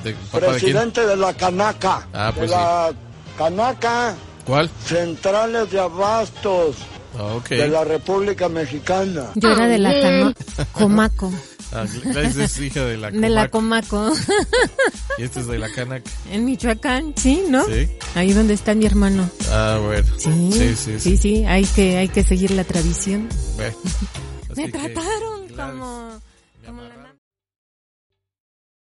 Papá, ¿De papá de quién? presidente de la Canaca, Ah, pues de la Canaca ¿Cuál? Centrales de Abastos Ah, de la República Mexicana. Yo era de la cama- Comaco, Ah, es hija de la de la Comac, Comaco, y este es de la Canac. en Michoacán, sí, ¿no? Sí. Ahí donde está mi hermano. Ah, bueno. Sí, Sí, sí, sí, sí, hay que, hay que seguir la tradición. Bueno. Me que, trataron como, la.